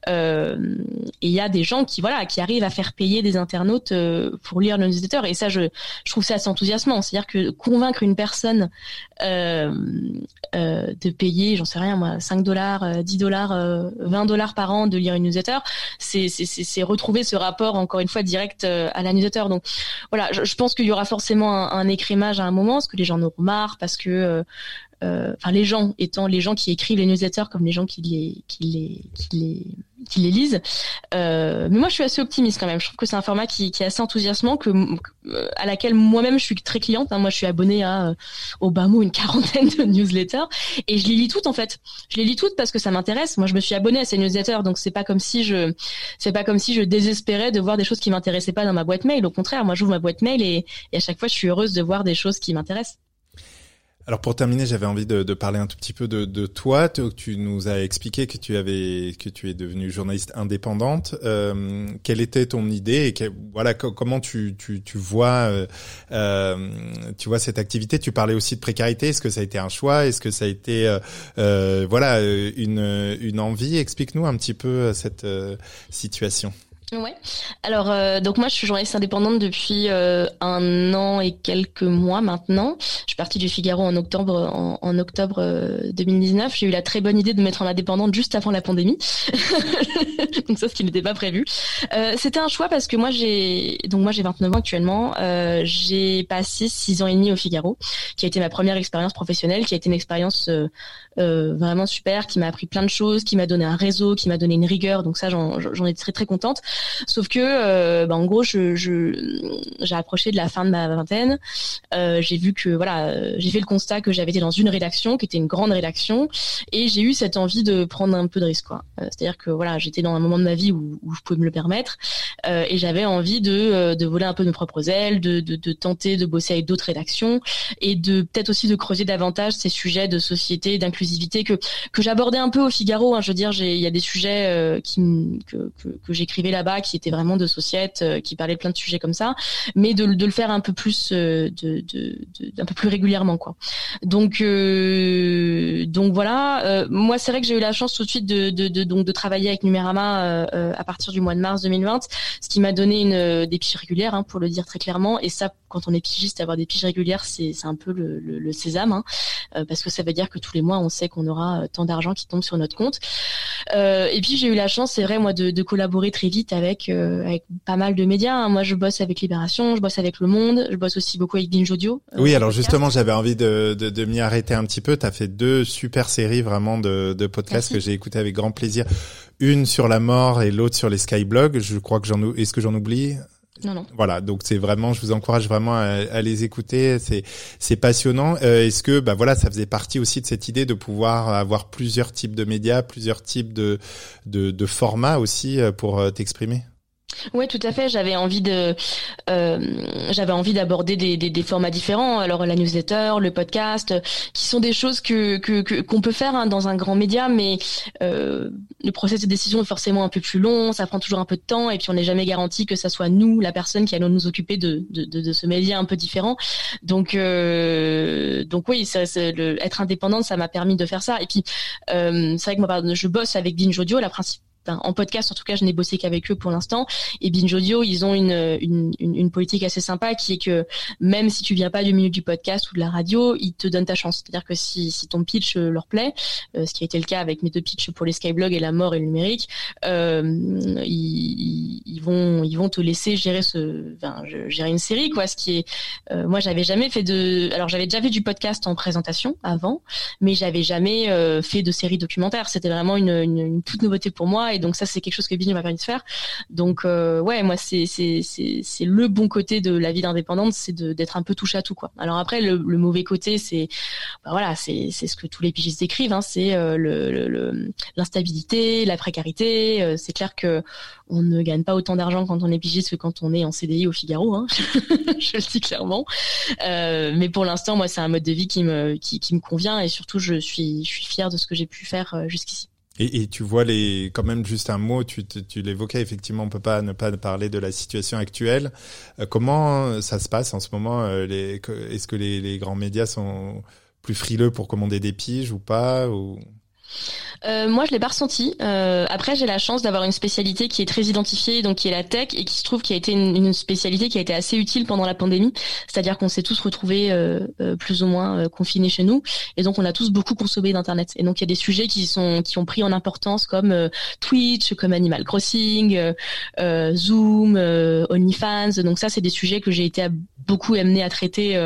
Euh, et il y a des gens qui voilà qui arrivent à faire payer des internautes euh, pour lire le newsletter. Et ça je, je trouve ça assez enthousiasmant. C'est-à-dire que convaincre une personne euh, euh, de payer, j'en sais rien moi, 5 dollars, 10 dollars, 20 dollars par an de lire une newsletter, c'est c'est retrouver ce rapport encore une fois direct à la newsletter. Donc voilà, je, pense qu'il y aura forcément un, écrémage à un moment, parce que les gens en auront marre, parce que euh, enfin les gens étant les gens qui écrivent les newsletters comme les gens qui les qui les qui les qui les lisent. Euh, mais moi, je suis assez optimiste quand même. Je trouve que c'est un format qui, qui, est assez enthousiasmant, que à laquelle moi-même je suis très cliente. Hein. Moi, je suis abonnée à euh, au bas mot une quarantaine de newsletters et je les lis toutes en fait. Je les lis toutes parce que ça m'intéresse. Moi, je me suis abonnée à ces newsletters, donc c'est pas comme si je c'est pas comme si je désespérais de voir des choses qui m'intéressaient pas dans ma boîte mail. Au contraire, moi, j'ouvre ma boîte mail et, et à chaque fois, je suis heureuse de voir des choses qui m'intéressent. Alors pour terminer, j'avais envie de, de, parler un tout petit peu de, de toi. Tu, nous as expliqué que tu avais que tu es devenue journaliste indépendante. Euh, quelle était ton idée et voilà comment tu, tu, tu vois euh, euh, tu vois cette activité? Tu parlais aussi de précarité. Est-ce que ça a été un choix? Est-ce que ça a été euh, euh voilà une une envie? Explique-nous un petit peu cette situation. Ouais. Alors euh, donc moi je suis journaliste indépendante depuis euh, un an et quelques mois maintenant. Je suis partie du Figaro en octobre en, octobre 2019. Euh, j'ai eu la très bonne idée de mettre en indépendante juste avant la pandémie. [LAUGHS] donc ça ce qui n'était pas prévu. C'était un choix parce que moi j'ai donc moi j'ai 29 ans actuellement. j'ai passé six ans et demi au Figaro, qui a été ma première expérience professionnelle, qui a été une expérience vraiment super, qui m'a appris plein de choses, qui m'a donné un réseau, qui m'a donné une rigueur. Donc ça j'en j'en ai très très contente. Sauf que, euh, bah, en gros, j'ai approché de la fin de ma vingtaine. Euh, j'ai vu que, voilà, j'ai fait le constat que j'avais été dans une rédaction, qui était une grande rédaction, et j'ai eu cette envie de prendre un peu de risque, quoi. Euh, c'est-à-dire que, voilà, j'étais dans un moment de ma vie où, je pouvais me le permettre, et j'avais envie de, de voler un peu de mes propres ailes, de, de, tenter de bosser avec d'autres rédactions, et de peut-être aussi de creuser davantage ces sujets de société, d'inclusivité que que j'abordais un peu au Figaro. Hein, je veux dire, il y a des sujets que, que j'écrivais là-bas qui était vraiment de société, euh, qui parlait plein de sujets comme ça, mais de, de le faire un peu plus, euh, de, de, de, un peu plus régulièrement, quoi. Donc, euh, donc voilà. moi, c'est vrai que j'ai eu la chance tout de suite de, de, de donc de travailler avec Numérama à partir du mois de mars 2020, ce qui m'a donné une des piges régulières, hein, pour le dire très clairement. Et ça, quand on est pigiste, avoir des piges régulières, c'est un peu le, sésame, hein, parce que ça veut dire que tous les mois, on sait qu'on aura tant d'argent qui tombe sur notre compte. et puis j'ai eu la chance, c'est vrai, moi, de, de collaborer très vite avec euh, avec pas mal de médias. Hein. Moi, je bosse avec Libération, je bosse avec Le Monde, je bosse aussi beaucoup avec Binge Audio. Euh, oui, alors justement, j'avais envie de, de, de m'y arrêter un petit peu. Tu as fait deux super séries vraiment de, de podcasts que j'ai écouté avec grand plaisir. Une sur la mort et l'autre sur les skyblogs. Je crois que j'en est-ce que j'en oublie? Voilà, donc c'est vraiment, je vous encourage vraiment à, les écouter. C'est c'est passionnant. Euh, Est-ce que bah voilà, ça faisait partie aussi de cette idée de pouvoir avoir plusieurs types de médias, plusieurs types de de, de formats aussi pour t'exprimer? Oui, tout à fait. J'avais envie de, euh, j'avais envie d'aborder des, des, des, formats différents. Alors la newsletter, le podcast, qui sont des choses que que qu'on peut faire hein, dans un grand média, mais euh, le processus de décision est forcément un peu plus long. Ça prend toujours un peu de temps, et puis on n'est jamais garanti que ça soit nous, la personne qui allons nous occuper de de, de, de ce média un peu différent. Donc euh, donc oui, ça, le, être indépendante, ça m'a permis de faire ça. Et puis euh, c'est vrai que moi, je bosse avec Binge Audio, la principale en podcast en tout cas je n'ai bossé qu'avec eux pour l'instant. Et Binge Audio ils ont une, politique assez sympa qui est que même si tu viens pas du milieu du podcast ou de la radio ils te donnent ta chance. C'est à dire que si, ton pitch euh, leur plaît euh, ce qui a été le cas avec mes deux pitchs pour les Skyblog et la mort et le numérique euh, ils, vont te laisser gérer ce enfin, gérer une série quoi. Ce qui est moi j'avais jamais fait de alors j'avais déjà fait du podcast en présentation avant mais j'avais jamais fait de série documentaire. C'était vraiment une toute nouveauté pour moi et donc ça c'est quelque chose que Binge m'a permis de faire. Donc euh, ouais, moi c'est c'est c'est le bon côté de la vie d'indépendante, c'est d'être un peu touche à tout quoi. Alors après le, mauvais côté c'est bah, voilà, c'est c'est ce que tous les pigistes décrivent hein, c'est euh, le l'instabilité, la précarité, euh, c'est clair que on ne gagne pas autant d'argent quand on est pigiste que quand on est en CDI au Figaro, hein. [LAUGHS] je le dis clairement. Mais pour l'instant, moi, c'est un mode de vie qui me qui, qui me convient et surtout, je suis je suis fière de ce que j'ai pu faire jusqu'ici. Et, tu vois les, quand même juste un mot, tu, tu l'évoquais effectivement, on peut pas ne pas parler de la situation actuelle. Euh, comment ça se passe en ce moment euh, Est-ce que les, les, grands médias sont plus frileux pour commander des piges ou pas ou... Euh, moi, je l'ai pas ressenti. Euh, après, j'ai la chance d'avoir une spécialité qui est très identifiée, donc qui est la tech, et qui se trouve qui a été une, spécialité qui a été assez utile pendant la pandémie. C'est-à-dire qu'on s'est tous retrouvés euh, plus ou moins confinés chez nous, et donc on a tous beaucoup consommé d'internet. Et donc il y a des sujets qui sont qui ont pris en importance comme Twitch, comme Animal Crossing, Zoom, OnlyFans. Donc ça, c'est des sujets que j'ai été beaucoup amené à traiter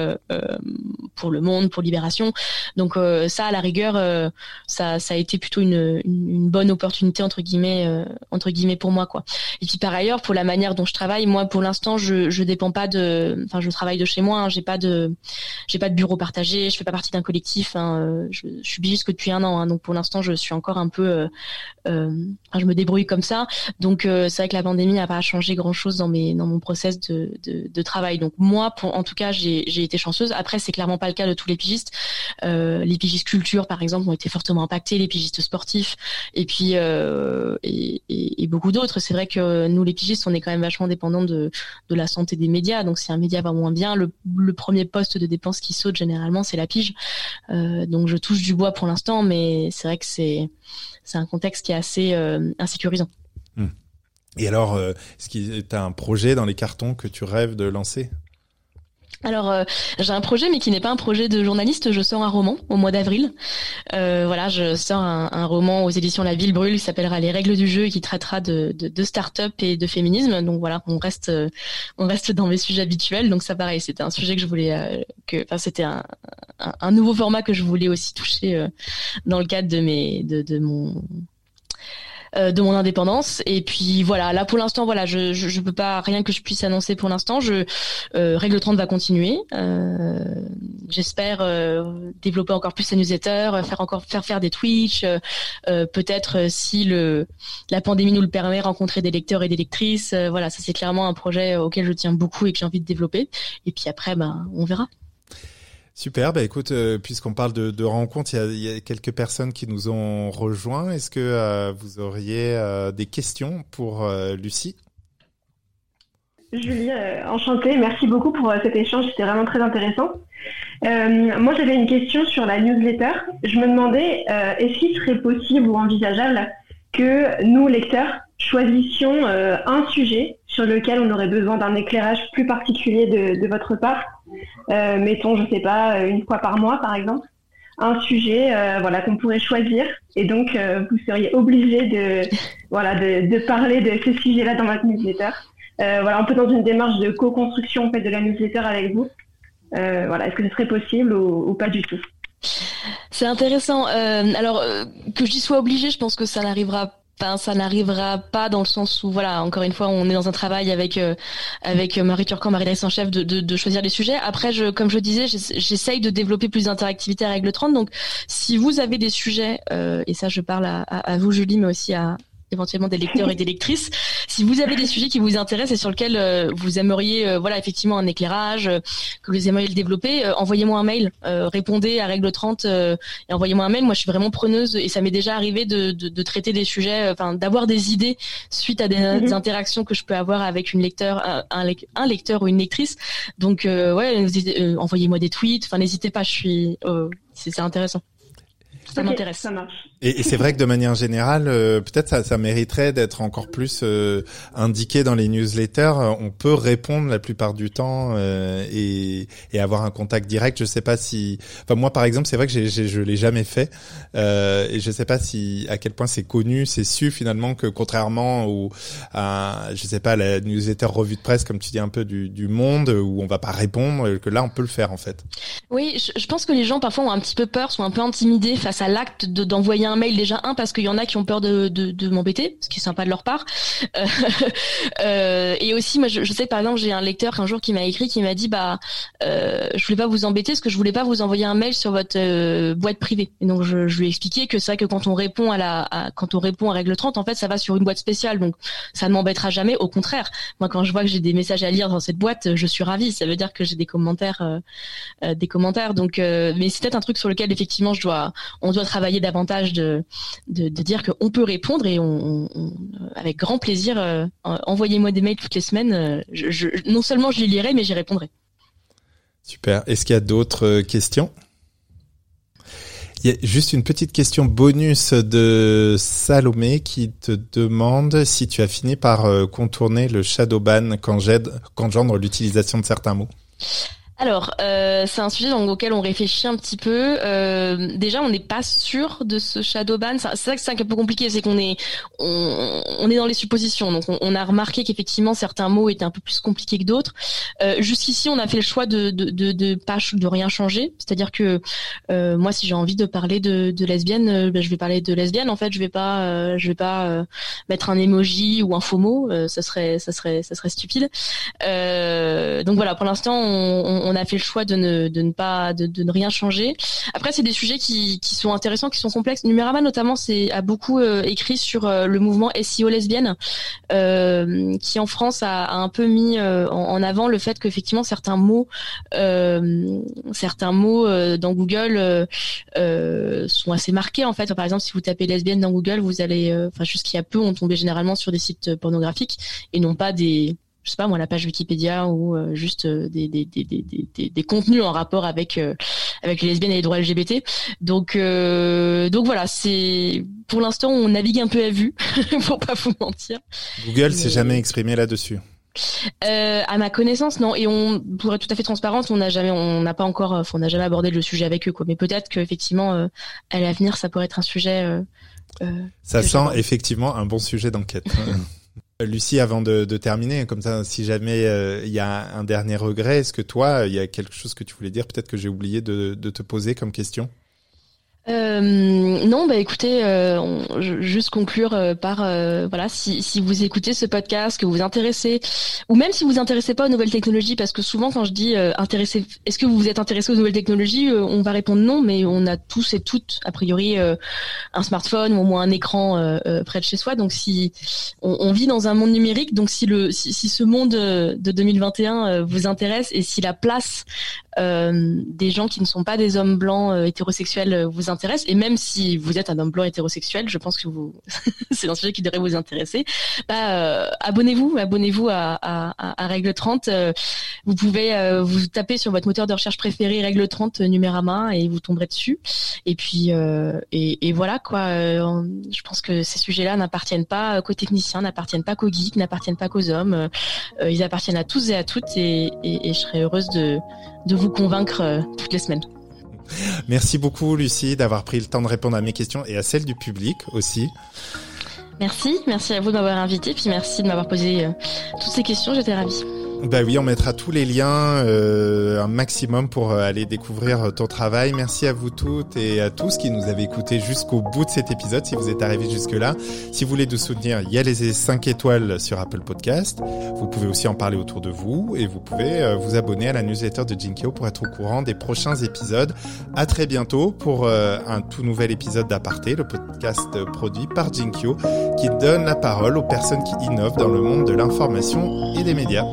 pour Le Monde, pour Libération. Donc ça, à la rigueur, ça ça a été plutôt une, bonne opportunité entre guillemets euh, entre guillemets pour moi quoi. Et puis par ailleurs pour la manière dont je travaille, moi pour l'instant je je dépends pas de, enfin je travaille de chez moi, hein, j'ai pas de j'ai pas de bureau partagé, je fais pas partie d'un collectif, hein, euh, je, suis juste que depuis un an, hein, donc pour l'instant je suis encore un peu, euh, je me débrouille comme ça. Donc c'est vrai que la pandémie n'a pas changé grand chose dans mes dans mon process de travail. Donc moi en tout cas j'ai été chanceuse. Après c'est clairement pas le cas de tous les pigistes. les pigistes culture par exemple ont été fortement impactés, les pigistes sportifs et puis euh, et, beaucoup d'autres. C'est vrai que nous les pigistes, on est quand même vachement dépendants de, de la santé des médias. Donc si un média va moins bien, le, le premier poste de dépense qui saute généralement, c'est la pige. Euh, donc je touche du bois pour l'instant, mais c'est vrai que c'est c'est un contexte qui est assez euh, insécurisant. Hmm. Et alors, est-ce qu'il y a un projet dans les cartons que tu rêves de lancer? Alors euh, j'ai un projet mais qui n'est pas un projet de journaliste, je sors un roman au mois d'avril. Euh, voilà, je sors un, roman aux éditions La Ville Brûle qui s'appellera Les règles du jeu et qui traitera de, de, start-up et de féminisme. Donc voilà, on reste euh, on reste dans mes sujets habituels. Donc ça pareil, c'était un sujet que je voulais que enfin c'était un, un, nouveau format que je voulais aussi toucher dans le cadre de mes de, de mon de mon indépendance. Et puis voilà, là pour l'instant, voilà, je, je, peux pas rien que je puisse annoncer pour l'instant. Je euh, règle 30 va continuer. Euh, J'espère euh, développer encore plus sa newsletter, faire encore faire faire des Twitch, peut-être si le la pandémie nous le permet, rencontrer des lecteurs et des lectrices. voilà, ça c'est clairement un projet auquel je tiens beaucoup et que j'ai envie de développer. Et puis après, ben on verra. Super, bah écoute, euh, puisqu'on parle de, rencontres, il y, a, quelques personnes qui nous ont rejoints. Est-ce que euh, vous auriez euh, des questions pour Lucie? Julie, enchantée. Merci beaucoup pour cet échange, c'était vraiment très intéressant. moi, j'avais une question sur la newsletter. Je me demandais, est-ce qu'il serait possible ou envisageable que nous, lecteurs, choisissions un sujet sur lequel on aurait besoin d'un éclairage plus particulier de, votre part? Mettons, je sais pas, une fois par mois par exemple, un sujet euh, voilà qu'on pourrait choisir et donc euh, vous seriez obligé de [LAUGHS] voilà de, de, parler de ce sujet-là dans votre newsletter. voilà, un peu dans une démarche de co-construction en fait de la newsletter avec vous. voilà, est-ce que ce serait possible ou, ou pas du tout? C'est intéressant. alors que j'y sois obligée, je pense que ça n'arrivera Enfin, ça n'arrivera pas dans le sens où, voilà, encore une fois, on est dans un travail avec euh, avec Marie Turcan, Marie en chef, de, de, de, choisir les sujets. Après, je, comme je disais, j'essaye de développer plus d'interactivité à Règle 30. Donc, si vous avez des sujets, euh, et ça, je parle à, à, vous, Julie, mais aussi à éventuellement des lecteurs et des lectrices, si vous avez des sujets qui vous intéressent et sur lesquels vous aimeriez, voilà, effectivement, un éclairage, que vous aimeriez le développer, envoyez-moi un mail, répondez à règle 30 et envoyez-moi un mail. Moi, je suis vraiment preneuse et ça m'est déjà arrivé de, de, de, traiter des sujets, enfin, d'avoir des idées suite à des, mhm. interactions que je peux avoir avec une lecteur, un, un lecteur ou une lectrice. Donc, ouais, envoyez-moi des tweets. Enfin, n'hésitez pas. Je suis, c'est intéressant. Ça m'intéresse. Ça marche. Et, c'est vrai que de manière générale, euh, peut-être ça, ça mériterait d'être encore plus euh, indiqué dans les newsletters. On peut répondre la plupart du temps euh, et, et, avoir un contact direct. Je sais pas si, enfin moi par exemple, c'est vrai que j'ai, je l'ai jamais fait et je sais pas si à quel point c'est connu, c'est su finalement que contrairement au, à, je sais pas, la newsletter revue de presse comme tu dis un peu du, du Monde où on va pas répondre, que là on peut le faire en fait. Oui, je, je pense que les gens parfois ont un petit peu peur, sont un peu intimidés face à l'acte d'envoyer un mail déjà un parce qu'il y en a qui ont peur de, m'embêter, ce qui est sympa de leur part. [LAUGHS] Euh, et aussi, moi, je, sais par exemple, j'ai un lecteur un jour qui m'a écrit, qui m'a dit, bah, euh, je voulais pas vous embêter, parce que je voulais pas vous envoyer un mail sur votre euh, boîte privée. Et donc, je, lui ai expliqué que ça, que quand on répond à la, quand on répond à règle 30, en fait, ça va sur une boîte spéciale, donc ça ne m'embêtera jamais. Au contraire, moi, quand je vois que j'ai des messages à lire dans cette boîte, je suis ravie. Ça veut dire que j'ai des commentaires, des commentaires. Donc, mais c'est peut-être un truc sur lequel effectivement, je dois, on doit travailler davantage de dire qu'on peut répondre et on, avec grand plaisir, euh, envoyez-moi des mails toutes les semaines. Euh, non seulement je les lirai, mais j'y répondrai. Super. Est-ce qu'il y a d'autres euh, questions? Il y a juste une petite question bonus de Salomé qui te demande si tu as fini par contourner le shadow ban qu'engendre l'utilisation de certains mots. Alors, euh, c'est un sujet dans auquel on réfléchit un petit peu. Euh, déjà, on n'est pas sûr de ce shadow ban. C'est ça que c'est un peu compliqué, c'est qu'on est on, est dans les suppositions. Donc, on, on a remarqué qu'effectivement certains mots étaient un peu plus compliqués que d'autres. Euh, Jusqu'ici, on a fait le choix de de de, de pas de rien changer. C'est-à-dire que euh, moi, si j'ai envie de parler de, de lesbienne, euh, ben, je vais parler de lesbienne. En fait, je vais pas euh, je vais pas mettre un emoji ou un faux mot. ça serait ça serait ça serait stupide. donc voilà, pour l'instant, on on a fait le choix de ne, pas de, ne rien changer. Après, c'est des sujets qui, sont intéressants, qui sont complexes. Numérama notamment, c'est a beaucoup euh, écrit sur euh, le mouvement SEO lesbienne, euh, qui en France a, un peu mis en, avant le fait qu'effectivement certains mots, certains mots dans Google sont assez marqués en fait. Par exemple, si vous tapez lesbienne dans Google, vous allez, enfin jusqu'il y a peu, on tombait généralement sur des sites pornographiques et non pas des je sais pas moi la page Wikipédia ou euh, juste euh, des, des, des, des, des, contenus en rapport avec euh, avec les lesbiennes et les droits LGBT. Donc donc voilà, c'est pour l'instant on navigue un peu à vue [LAUGHS] pour pas vous mentir. Google s'est jamais exprimé là-dessus. Euh, à ma connaissance, non. Et on, pour être tout à fait transparente, on n'a jamais, on n'a pas encore, on n'a jamais abordé le sujet avec eux, quoi. Mais peut-être qu'effectivement, euh, à l'avenir, ça pourrait être un sujet. ça sent effectivement un bon sujet d'enquête. [LAUGHS] Lucie, avant de, terminer, comme ça, si jamais euh, il y a un dernier regret, est-ce que toi, il y a quelque chose que tu voulais dire, peut-être que j'ai oublié de, de te poser comme question? Euh, non, bah écoutez, euh, juste conclure euh, par euh, voilà, si, si vous écoutez ce podcast, que vous vous intéressez, ou même si vous vous intéressez pas aux nouvelles technologies, parce que souvent quand je dis intéressé, est-ce que vous vous êtes intéressé aux nouvelles technologies, on va répondre non, mais on a tous et toutes a priori un smartphone ou au moins un écran près de chez soi, donc si on, on, vit dans un monde numérique, donc si le si, si ce monde de 2021 vous intéresse et si la place des gens qui ne sont pas des hommes blancs hétérosexuels vous intéresse intéresse. Et même si vous êtes un homme blanc hétérosexuel, je pense que vous, [LAUGHS] c'est un sujet qui devrait vous intéresser. Bah, euh, abonnez-vous, abonnez-vous à, Règle 30. Euh, vous pouvez euh, vous taper sur votre moteur de recherche préféré Règle 30 Numérama et vous tomberez dessus. Et puis et, voilà quoi. je pense que ces sujets-là n'appartiennent pas qu'aux techniciens, n'appartiennent pas qu'aux geeks, n'appartiennent pas qu'aux hommes. ils appartiennent à tous et à toutes. Et, je serais heureuse de vous convaincre toutes les semaines. Merci beaucoup Lucie d'avoir pris le temps de répondre à mes questions et à celles du public aussi. Merci, merci à vous de m'avoir invité, puis merci de m'avoir posé euh, toutes ces questions, j'étais ravie. Bah oui, on mettra tous les liens, euh, un maximum pour euh, aller découvrir ton travail. Merci à vous toutes et à tous qui nous avez écoutés jusqu'au bout de cet épisode, si vous êtes arrivés jusque-là. Si vous voulez nous soutenir, il y a les 5 étoiles sur Apple Podcast. Vous pouvez aussi en parler autour de vous et vous pouvez euh, vous abonner à la newsletter de Jinkyo pour être au courant des prochains épisodes. À très bientôt pour un tout nouvel épisode d'Aparté, le podcast produit par Jinkyo qui donne la parole aux personnes qui innovent dans le monde de l'information et des médias.